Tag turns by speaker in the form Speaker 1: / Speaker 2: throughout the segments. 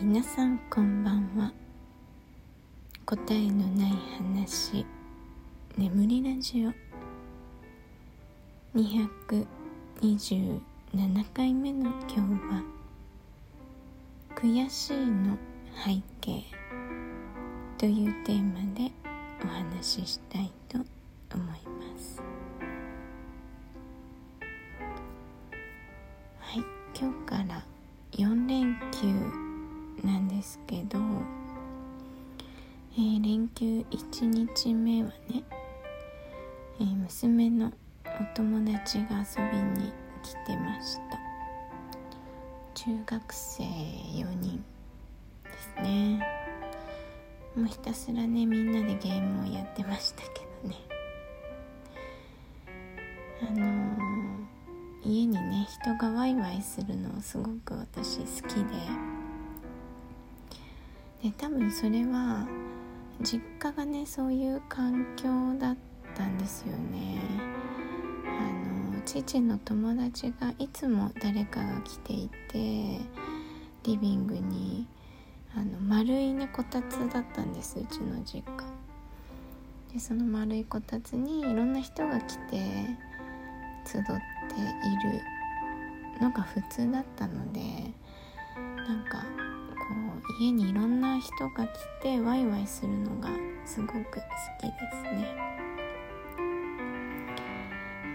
Speaker 1: 皆さんこんばんは。答えのない話。眠りラジオ。227回目の今日は悔しいの背景というテーマでお話ししたいと思います。はい今日から4連休なんですけど、えー、連休1日目はね、えー、娘のお友達が遊びに来てました。中学生4人ですね。もうひたすらねみんなでゲームをやってましたけどね。あのー、家にね人がワイワイするのすごく私好きで。で多分それは実家がねそういう環境だったんですよね。あの父の友達がいつも誰かが来ていてリビングにあの丸いねこたつだったんですうちの実家。でその丸いこたつにいろんな人が来て集っているのが普通だったのでなんか家にいろんな人が来てワイワイするのがすごく好きですね。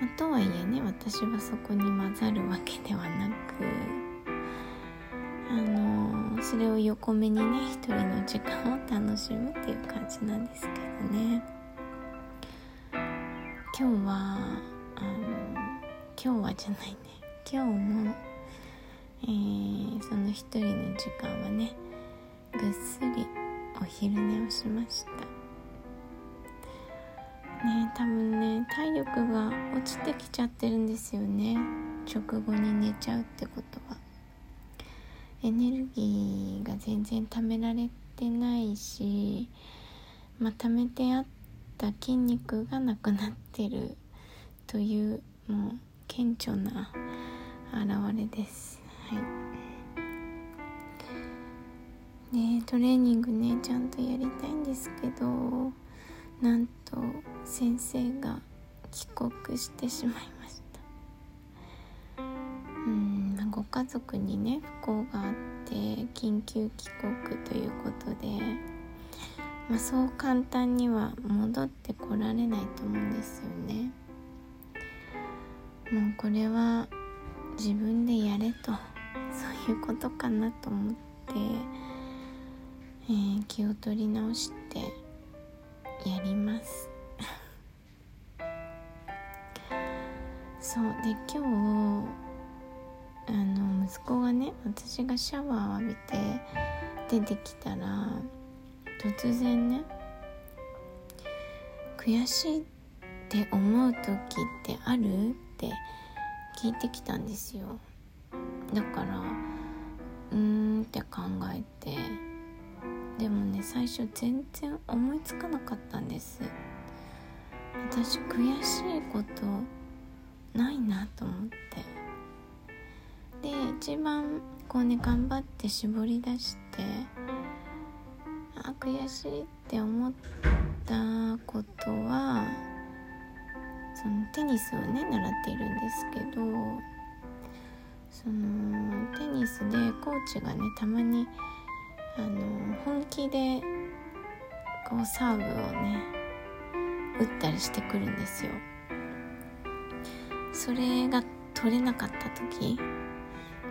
Speaker 1: まあ、とはいえね私はそこに混ざるわけではなくあのそれを横目にね一人の時間を楽しむっていう感じなんですけどね。今日はあの今日はじゃないね今日もえー、その一人の時間はねぐっすりお昼寝をしました。ね多分ね体力が落ちてきちゃってるんですよね。直後に寝ちゃうってことは。エネルギーが全然貯められてないしまあ貯めてあった筋肉がなくなってるというもう顕著な現れです。はい。ねトレーニングねちゃんとやりたいんですけどなんと先生が帰国してしまいましたうんご家族にね不幸があって緊急帰国ということで、まあ、そう簡単には戻ってこられないと思うんですよねもうこれは自分でやれと。そういうことかなと思って、えー、気を取り直してやります。そうで今日あの息子がね私がシャワーを浴びて出てきたら突然ね悔しいって思う時ってある？って聞いてきたんですよ。だからうーんって考えてでもね最初全然思いつかなかったんです。私悔しいことないなと思って。で一番こうね頑張って絞り出してあ悔しいって思ったことはそのテニスをね習っているんですけどそのテニスでコーチがねたまにあの本気でこうサーブをね打ったりしてくるんですよ。それが取れなかった時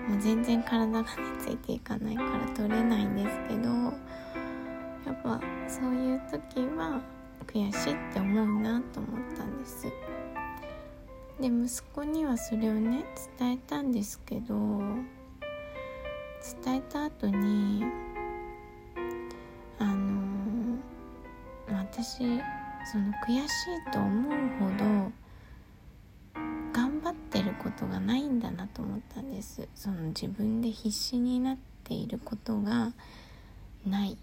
Speaker 1: もう全然体がねついていかないから取れないんですけどやっぱそういう時は悔しいって思うなと思ったんです。で息子にはそれをね伝えたんですけど伝えた後に私その悔しいと思うほど頑張ってることがないんだなと思ったんです。その自分で必死になっていることがない。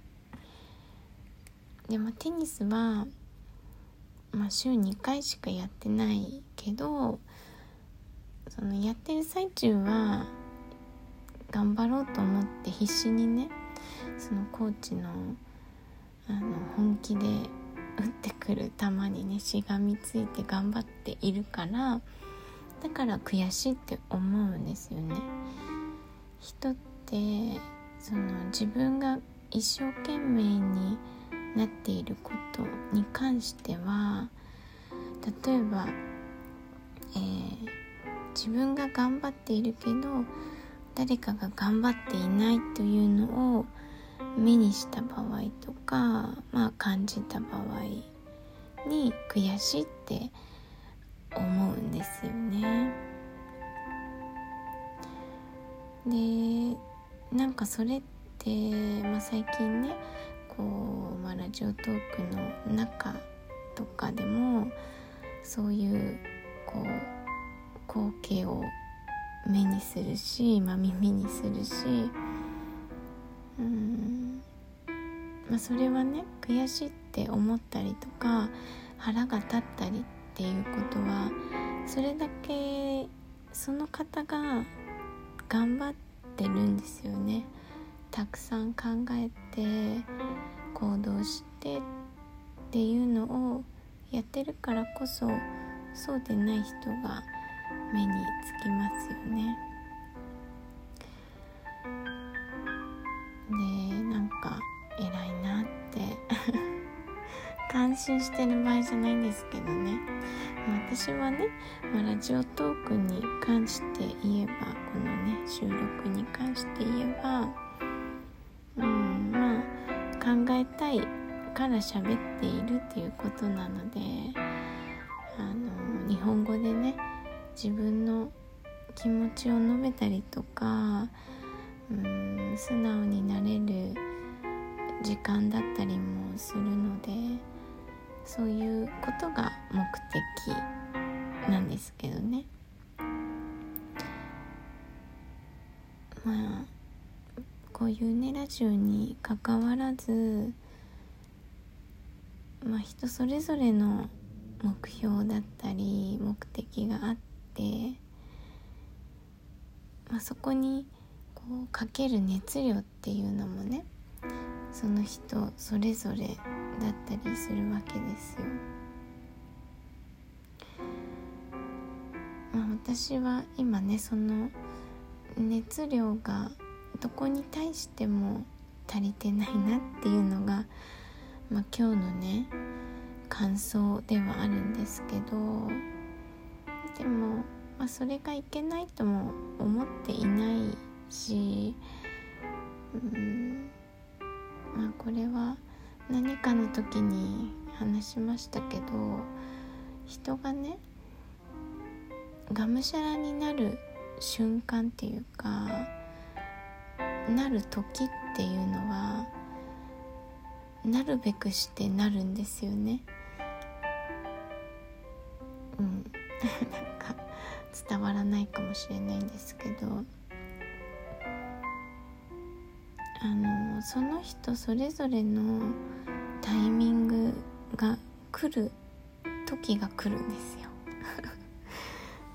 Speaker 1: でもテニスはまあ、週2回しかやってないけどそのやってる最中は頑張ろうと思って必死にねそのコーチのあの本気で打ってくる球にねしがみついて頑張っているからだから悔しいって思うんですよね。人ってその自分が一生懸命になっていることに関しては例えば、えー、自分が頑張っているけど誰かが頑張っていないというのを目にした場合とか、まあ、感じた場合に悔しいって思うんですよね。でなんかそれって、まあ、最近ねこう、まあ、ラジオトークの中とかでもそういうこう光景を目にするし、まあ、耳にするしうん、まあ、それはね悔しいって思ったりとか腹が立ったりっていうことはそれだけその方が頑張ってるんですよね。たくさん考えて行動してっていうのをやってるからこそそうでない人が目につきますよね。で感心してる場合じゃないんですけどね。私はね、ま、ラジオトークに関して言えばこのね収録に関して言えばうんまあ考えたいから喋っているっていうことなのであの日本語でね自分の気持ちを述べたりとかうん素直になれる時間だったりもことが目的なんですけどねまあこういうねラジオにかかわらずまあ人それぞれの目標だったり目的があって、まあ、そこにこうかける熱量っていうのもねその人それぞれだったりするわけですよ。まあ、私は今ねその熱量がどこに対しても足りてないなっていうのが、まあ、今日のね感想ではあるんですけどでも、まあ、それがいけないとも思っていないし、うんまあ、これは何かの時に話しましたけど人がねがむしゃらになる瞬間っていうかなる時っていうのはなるべくしてなるんですよね。うん、なんか伝わらないかもしれないんですけど。あのその人それぞれのタイミングが来る時が来るんですよ。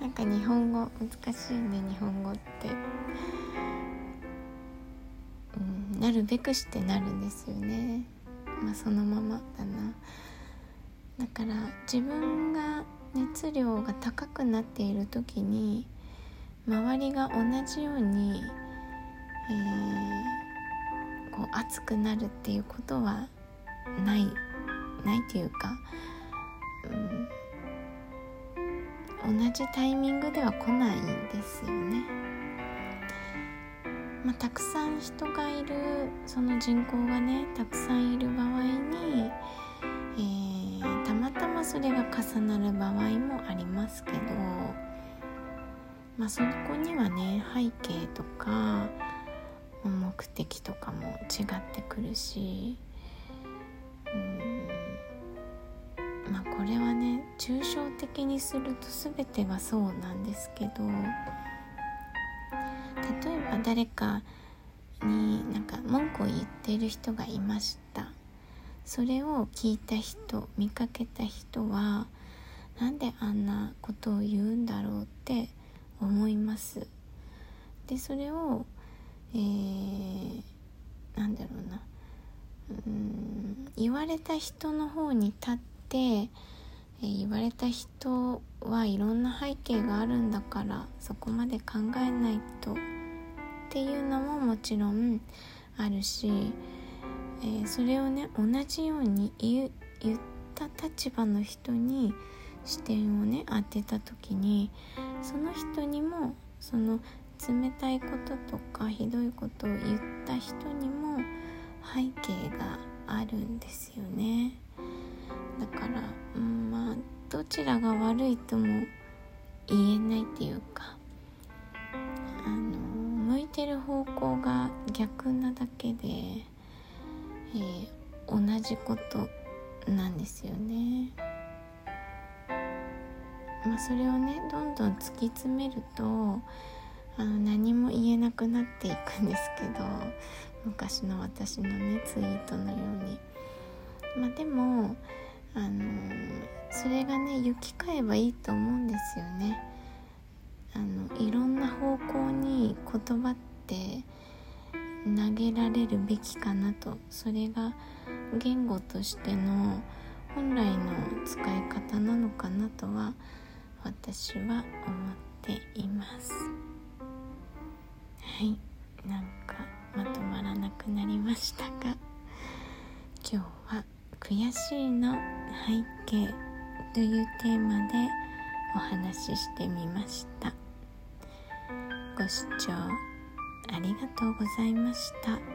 Speaker 1: なんか日本語難しいね日本語って、うん、なるべくしてなるんですよね。まあそのままだな。だから自分が熱量が高くなっている時に周りが同じように、えー、こう熱くなるっていうことはないないというか、うん、同じタイミングでは来ないんですよね。まあ、たくさん人がいるその人口がねたくさんいる場合に、えー、たまたまそれが重なる場合もありますけど、まあ、そこにはね背景とか目的とかも違ってくるしまあこれはね抽象的にすると全てがそうなんですけど例えば誰かになんか文句を言っている人がいました。それを聞いた人見かけた人はなんであんなことを言うんだろうって思います。でそれを、えー、なんだろうな。うん言われた人の方に立って、えー、言われた人はいろんな背景があるんだからそこまで考えないとっていうのももちろんあるし、えー、それをね同じように言った立場の人に視点をね当てた時にその人にもその冷たいこととかひどいことを言った人にも背景があるんですよね。だから、うん、まあどちらが悪いとも言えないっていうかあの向いてる方向が逆なだけで、えー、同じことなんですよね。まあ、それをねどんどん突き詰めるとあの何も言えなくなっていくんですけど昔の私のねツイートのように。まあ、でもあのそれがね行き交えばいいと思うんですよね。あのいろんな方向に言葉って投げられるべきかなと。それが言語としての本来の使い方なのかなとは私は思っています。はい。なんかまとまらなくなりましたが今日は「悔しいの背景」というテーマでお話ししてみましたご視聴ありがとうございました。